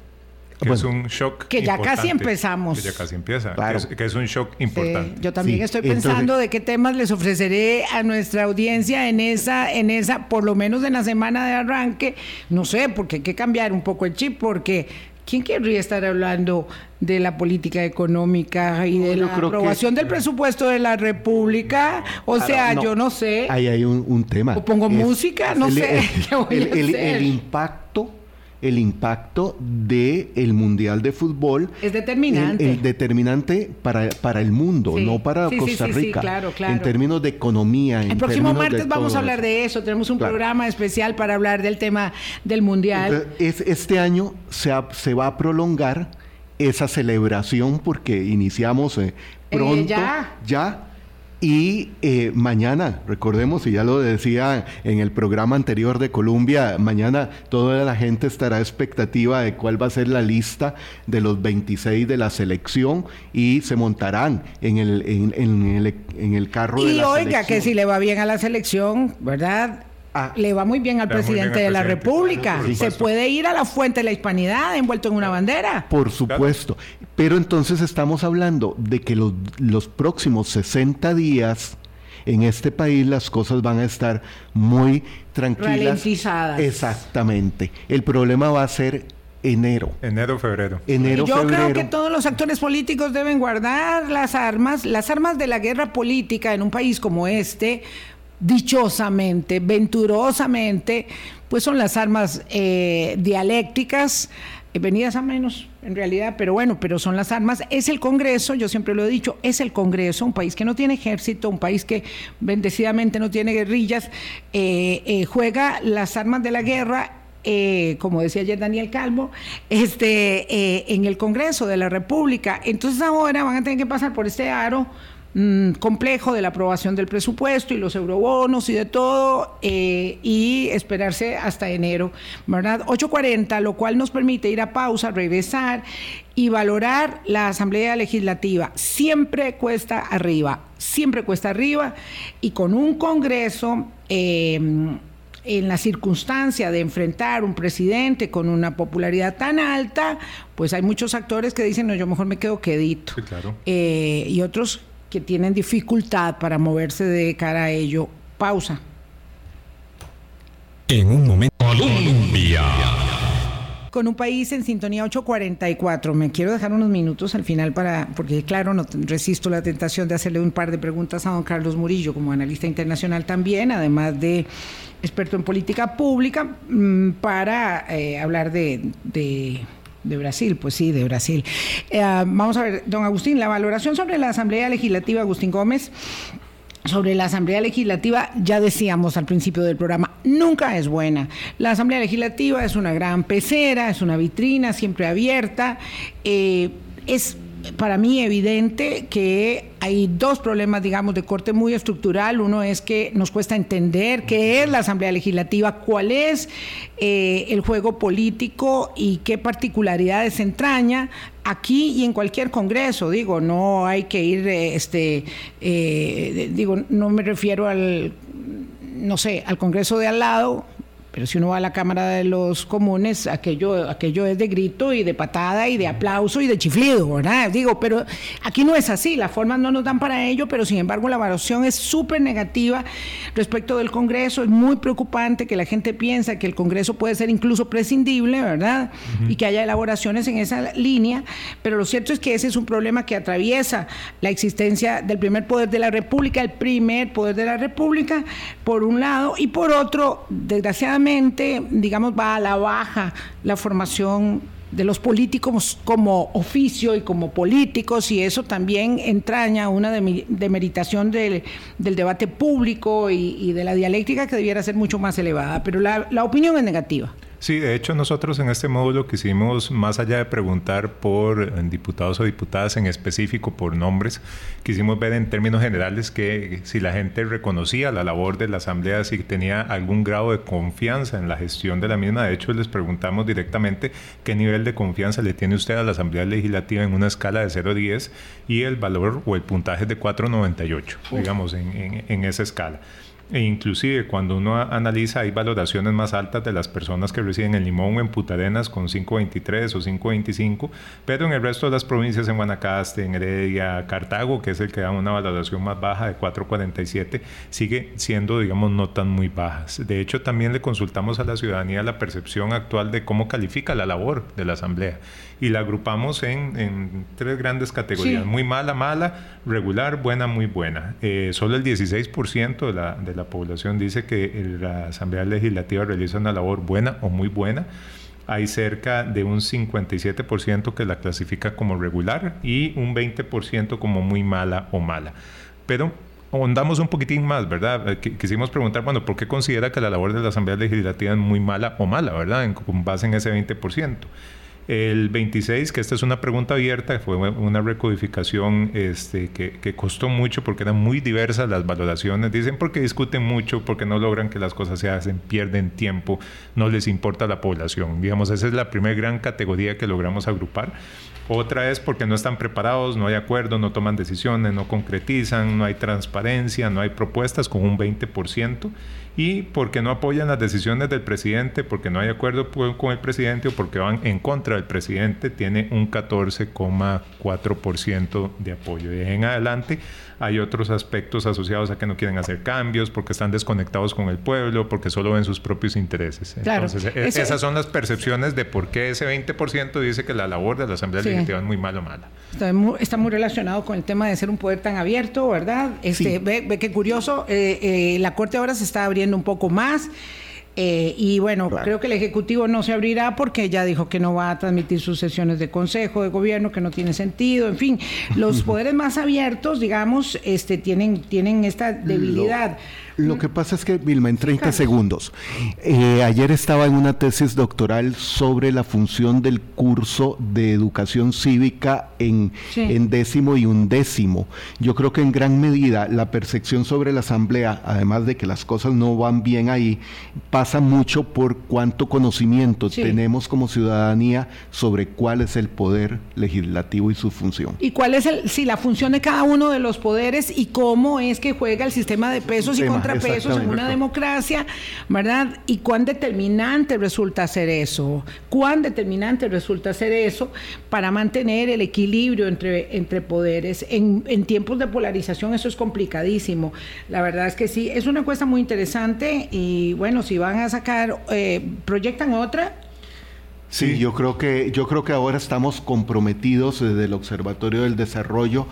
Que es un shock Que ya casi empezamos. Que ya casi empieza. Que, es, un shock importante. yo también estoy pensando de qué temas les ofreceré a nuestra audiencia en esa, en esa, por lo menos en la semana de arranque. No sé, porque hay que cambiar un poco el chip, porque ¿quién querría estar hablando de la política económica y de la aprobación del presupuesto de la República? O sea, yo no sé. Ahí hay un, tema. O pongo música, no sé. el *laughs* impacto el impacto del el Mundial de Fútbol. Es determinante. El, determinante para, para el mundo, no para Costa Rica. claro, claro. En términos de economía. El próximo martes vamos a hablar de eso. Tenemos un programa especial para hablar del tema del Mundial. es, este año se, se va a prolongar esa celebración porque iniciamos eh, eh, pronto. ya. Ya y eh, mañana, recordemos, y ya lo decía en el programa anterior de Colombia, mañana toda la gente estará expectativa de cuál va a ser la lista de los 26 de la selección y se montarán en el, en, el, en el carro de la selección. Y oiga, que si le va bien a la selección, ¿verdad? Ah. le va muy bien al presidente de la República. Se puede ir a la fuente de la hispanidad envuelto en una bandera. Por supuesto. Pero entonces estamos hablando de que los, los próximos 60 días en este país las cosas van a estar muy tranquilas. Ralentizadas. Exactamente. El problema va a ser enero. Enero, febrero. Enero, Yo creo que todos los actores políticos deben guardar las armas, las armas de la guerra política en un país como este, dichosamente, venturosamente, pues son las armas eh, dialécticas, eh, venidas a menos en realidad, pero bueno, pero son las armas. Es el Congreso, yo siempre lo he dicho, es el Congreso, un país que no tiene ejército, un país que bendecidamente no tiene guerrillas, eh, juega las armas de la guerra como decía ayer Daniel Calvo, este, en el Congreso de la República. Entonces ahora van a tener que pasar por este aro Mm, complejo de la aprobación del presupuesto y los eurobonos y de todo, eh, y esperarse hasta enero, ¿verdad? 8.40, lo cual nos permite ir a pausa, regresar y valorar la Asamblea Legislativa. Siempre cuesta arriba, siempre cuesta arriba, y con un Congreso... Eh, en la circunstancia de enfrentar un presidente con una popularidad tan alta, pues hay muchos actores que dicen, no, yo mejor me quedo quedito. Eh, y otros que tienen dificultad para moverse de cara a ello. Pausa. En un momento, Colombia. Con un país en sintonía 844. Me quiero dejar unos minutos al final para, porque claro, no resisto la tentación de hacerle un par de preguntas a don Carlos Murillo como analista internacional también, además de experto en política pública, mm, para eh, hablar de de Brasil, pues sí, de Brasil. Eh, vamos a ver, don Agustín, la valoración sobre la Asamblea Legislativa, Agustín Gómez, sobre la Asamblea Legislativa, ya decíamos al principio del programa, nunca es buena. La Asamblea Legislativa es una gran pecera, es una vitrina siempre abierta, eh, es para mí evidente que hay dos problemas, digamos, de corte muy estructural. Uno es que nos cuesta entender qué es la Asamblea Legislativa, cuál es eh, el juego político y qué particularidades entraña aquí y en cualquier congreso. Digo, no hay que ir, este, eh, digo, no me refiero al no sé, al Congreso de al lado, pero si uno va a la Cámara de los Comunes, aquello, aquello es de grito y de patada y de aplauso y de chiflido, ¿verdad? Digo, pero aquí no es así, las formas no nos dan para ello, pero sin embargo la evaluación es súper negativa respecto del Congreso. Es muy preocupante que la gente piensa que el Congreso puede ser incluso prescindible, ¿verdad? Y que haya elaboraciones en esa línea, pero lo cierto es que ese es un problema que atraviesa la existencia del primer poder de la República, el primer poder de la República, por un lado, y por otro, desgraciadamente, digamos, va a la baja la formación de los políticos como oficio y como políticos y eso también entraña una demeritación del, del debate público y, de la dialéctica que debiera ser mucho más elevada, pero la opinión es negativa. Sí, de hecho nosotros en este módulo quisimos, más allá de preguntar por eh, diputados o diputadas en específico, por nombres, quisimos ver en términos generales que si la gente reconocía la labor de la Asamblea, si tenía algún grado de confianza en la gestión de la misma. De hecho, les preguntamos directamente qué nivel de confianza le tiene usted a la Asamblea Legislativa en una escala de 0 a 10 y el valor o el puntaje es de 4,98, digamos, en, en esa escala. E inclusive cuando uno analiza hay valoraciones más altas de las personas que residen en Limón o en Putadenas con 5.23 o 5.25, pero en el resto de las provincias en Guanacaste, en Heredia, Cartago, que es el que da una valoración más baja de 4.47, sigue siendo, digamos, no tan muy bajas. De hecho, también le consultamos a la ciudadanía la percepción actual de cómo califica la labor de la Asamblea y la agrupamos en, tres grandes categorías, muy mala, mala, regular, buena, muy buena. Eh, solo el 16% de la, de la población dice que la Asamblea Legislativa realiza una labor buena o muy buena. Hay cerca de un 57% que la clasifica como regular y un 20% como muy mala o mala. Pero ahondamos un poquitín más, ¿verdad? Eh, quisimos preguntar, bueno, ¿por qué considera que la labor de la Asamblea Legislativa es muy mala o mala, ¿verdad? En, con base en ese 20%. El 26, que esta es una pregunta abierta, fue una recodificación este, que, costó mucho porque eran muy diversas las valoraciones. Dicen porque discuten mucho, porque no logran que las cosas se hacen, pierden tiempo, no les importa la población. Digamos, esa es la primera gran categoría que logramos agrupar. Otra es porque no están preparados, no hay acuerdo, no toman decisiones, no concretizan, no hay transparencia, no hay propuestas con un 20% y porque no apoyan las decisiones del presidente, porque no hay acuerdo con el presidente o porque van en contra del presidente, tiene un 14,4% de apoyo. De en adelante hay otros aspectos asociados a que no quieren hacer cambios, porque están desconectados con el pueblo, porque solo ven sus propios intereses. Entonces, e, esas son las percepciones de por qué ese 20% dice que la labor de la Asamblea Legislativa es muy mala o mala. Está muy, relacionado con el tema de ser un poder tan abierto, ¿verdad? Este, ve, ve qué curioso, eh, eh, la Corte ahora se está abriendo un poco más. Eh, y bueno, creo que el Ejecutivo no se abrirá porque ya dijo que no va a transmitir sus sesiones de Consejo de Gobierno, que no tiene sentido. En fin, los *laughs* poderes más abiertos, digamos, este, tienen, tienen esta debilidad. Lo que pasa es que, Vilma, en 30 segundos, eh, ayer estaba en una tesis doctoral sobre la función del curso de educación cívica en, en décimo y undécimo. Yo creo que en gran medida la percepción sobre la asamblea, además de que las cosas no van bien ahí, pasa mucho por cuánto conocimiento tenemos como ciudadanía sobre cuál es el poder legislativo y su función. Y cuál es el, si la función de cada uno de los poderes y cómo es que juega el sistema de pesos y contrapesos en una democracia, ¿verdad? Y cuán determinante resulta ser eso, cuán determinante resulta ser eso para mantener el equilibrio entre, entre poderes. En, en tiempos de polarización eso es complicadísimo. La verdad es que sí, es una encuesta muy interesante y bueno, si van a sacar, eh, proyectan otra, Sí, yo creo que yo creo que ahora estamos comprometidos desde el Observatorio del Desarrollo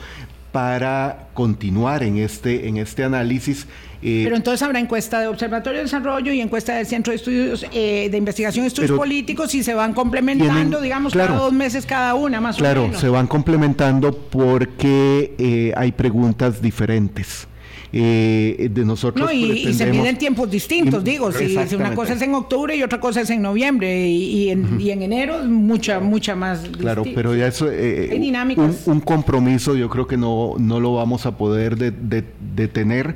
para continuar en este, en este análisis. Eh, Pero entonces habrá encuesta de Observatorio de Desarrollo y encuesta del Centro de Estudios eh, de Investigación y Estudios Políticos y se van complementando, digamos, cada dos meses cada una, más o menos. Claro, se van complementando porque eh, hay preguntas diferentes. Eh, de nosotros. No, y, se miden tiempos distintos, digo, si, una cosa es en octubre y otra cosa es en noviembre y, en, enero mucha, mucha más. Claro, pero ya eso, eh, un, compromiso yo creo que no, no lo vamos a poder detener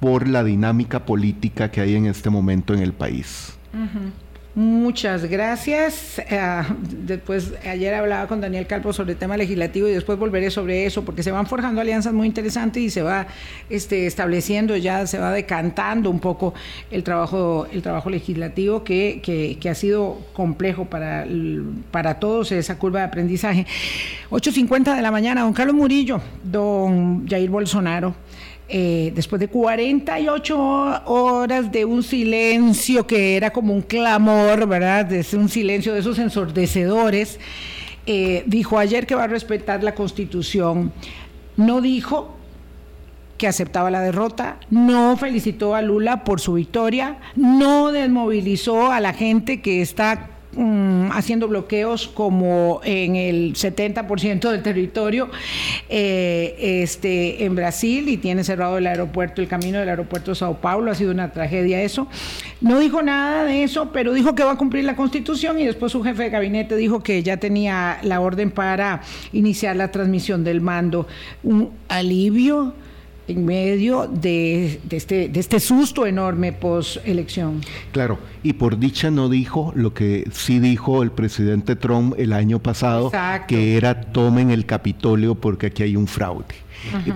por la dinámica política que hay en este momento en el país. Muchas gracias. Eh, después, ayer hablaba con Daniel Calvo sobre el tema legislativo y después volveré sobre eso, porque se van forjando alianzas muy interesantes y se va este, estableciendo, ya se va decantando un poco el trabajo, el trabajo legislativo que, que, ha sido complejo para, para todos, esa curva de aprendizaje. 8.50 de la mañana, don Carlos Murillo, don Jair Bolsonaro. Eh, después de 48 horas de un silencio que era como un clamor, ¿verdad? De un silencio de esos ensordecedores, eh, dijo ayer que va a respetar la constitución. No dijo que aceptaba la derrota, no felicitó a Lula por su victoria, no desmovilizó a la gente que está Mm, haciendo bloqueos como en el 70% del territorio eh, este, en Brasil y tiene cerrado el aeropuerto, el camino del aeropuerto de Sao Paulo, ha sido una tragedia eso. No dijo nada de eso, pero dijo que va a cumplir la constitución y después su jefe de gabinete dijo que ya tenía la orden para iniciar la transmisión del mando. Un alivio en medio de, este, de este susto enorme post-elección. Claro, y por dicha no dijo lo que sí dijo el presidente Trump el año pasado, que era tomen el Capitolio porque aquí hay un fraude.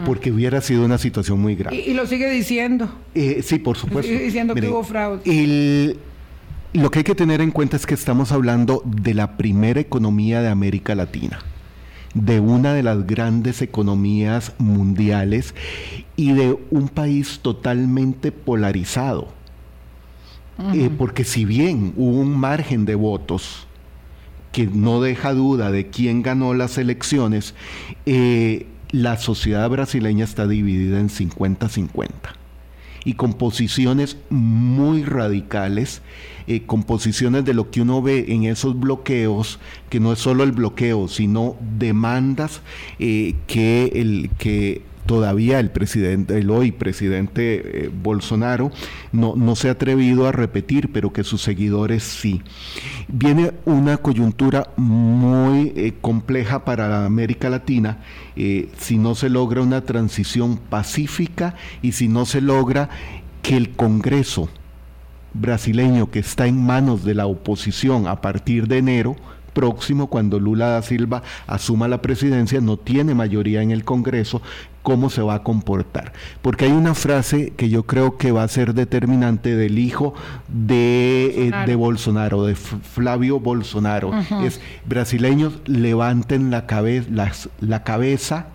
Porque hubiera sido una situación muy grave. Y, lo sigue diciendo. Eh, sí, por supuesto. Sigue diciendo que hubo fraude. lo que hay que tener en cuenta es que estamos hablando de la primera economía de América Latina de una de las grandes economías mundiales y de un país totalmente polarizado. Eh, porque si bien hubo un margen de votos que no deja duda de quién ganó las elecciones, eh, la sociedad brasileña está dividida en 50-50 y con posiciones muy radicales, eh, con posiciones de lo que uno ve en esos bloqueos, que no es solo el bloqueo, sino demandas eh, que, el, que todavía el presidente, el hoy presidente eh, Bolsonaro, no, no se ha atrevido a repetir, pero que sus seguidores sí. Viene una coyuntura muy eh, compleja para América Latina eh, si no se logra una transición pacífica y si no se logra que el Congreso brasileño que está en manos de la oposición a partir de enero próximo, cuando Lula da Silva asuma la presidencia, no tiene mayoría en el Congreso, cómo se va a comportar. Porque hay una frase que yo creo que va a ser determinante del hijo de, eh, Bolsonaro. de Flavio Bolsonaro. Es brasileños levanten la, la cabeza,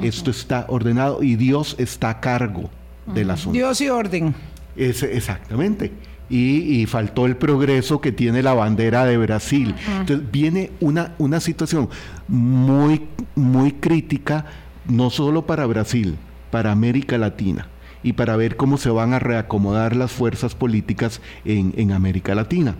esto está ordenado y Dios está a cargo del asunto. Dios y orden. Es, exactamente y, faltó el progreso que tiene la bandera de Brasil. Entonces viene una, una situación muy, muy crítica, no solo para Brasil, para América Latina y para ver cómo se van a reacomodar las fuerzas políticas en, en América Latina.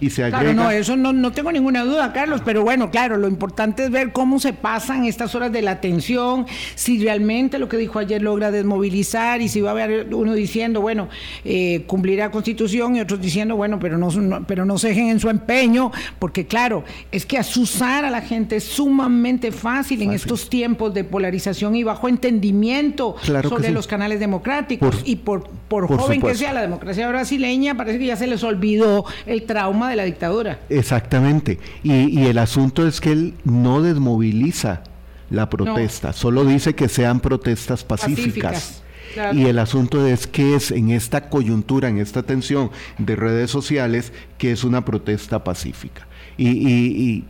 Y se agrega... Claro, no, eso no, no, tengo ninguna duda, Carlos, pero bueno, claro, lo importante es ver cómo se pasan estas horas de la tensión, si realmente lo que dijo ayer logra desmovilizar y si va a haber uno diciendo, bueno, eh, cumplirá constitución y otros diciendo, bueno, pero no, pero no se dejen en su empeño, porque claro, es que asusar a la gente es sumamente fácil, en estos tiempos de polarización y bajo entendimiento sobre los canales democráticos y por, por, joven que sea la democracia brasileña, parece que ya se les olvidó el trauma de la dictadura. Exactamente. Y, el asunto es que él no desmoviliza la protesta, solo dice que sean protestas pacíficas. Y el asunto es que es en esta coyuntura, en esta tensión de redes sociales, que es una protesta pacífica. y,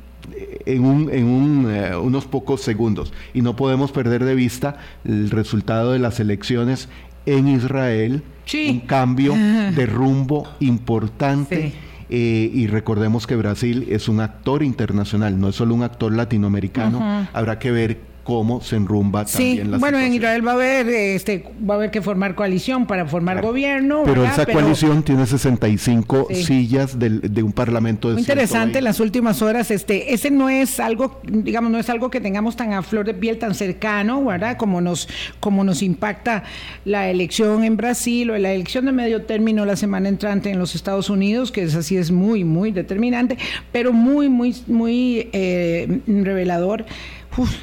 en, un, en un, eh, unos pocos segundos. Y no podemos perder de vista el resultado de las elecciones en Israel, un cambio *laughs* de rumbo importante. Eh, y recordemos que Brasil es un actor internacional, no es solo un actor latinoamericano. Habrá que ver cómo se enrumba también la bueno, en Israel va a haber este va a haber que formar coalición para formar gobierno. Pero esa coalición tiene 65 sillas de un parlamento de Muy interesante en las últimas horas, este, ese no es algo, digamos, no es algo que tengamos tan a flor de piel, tan cercano, ¿verdad? Como nos, como nos impacta la elección en Brasil o la elección de medio término la semana entrante en los Estados Unidos, que es así, es muy, muy determinante, pero muy, muy, muy eh, revelador. Uf,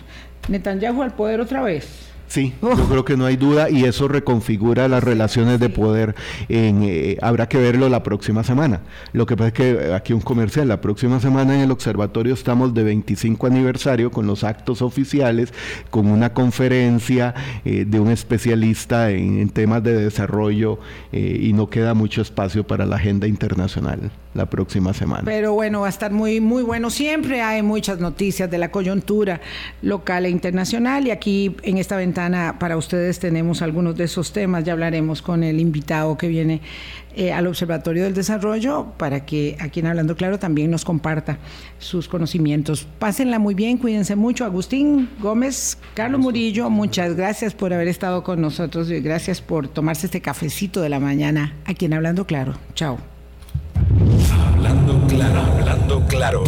Netanyahu al poder otra vez. Sí, yo creo que no hay duda y eso reconfigura las relaciones de poder. En, eh, habrá que verlo la próxima semana. Lo que pasa es que eh, aquí un comercial, la próxima semana en el observatorio estamos de 25 aniversario con los actos oficiales, con una conferencia eh, de un especialista en, temas de desarrollo y no queda mucho espacio para la agenda internacional la próxima semana. Pero bueno, va a estar muy, muy bueno. Siempre hay muchas noticias de la coyuntura local e internacional y aquí en esta ventana para ustedes tenemos algunos de esos temas. Ya hablaremos con el invitado que viene eh, al Observatorio del Desarrollo para que aquí en Hablando Claro también nos comparta sus conocimientos. Pásenla muy bien, cuídense mucho. Agustín Gómez, Carlos Murillo, muchas gracias por haber estado con nosotros y gracias por tomarse este cafecito de la mañana aquí en Hablando Claro. Chao. Claro, hablando claro.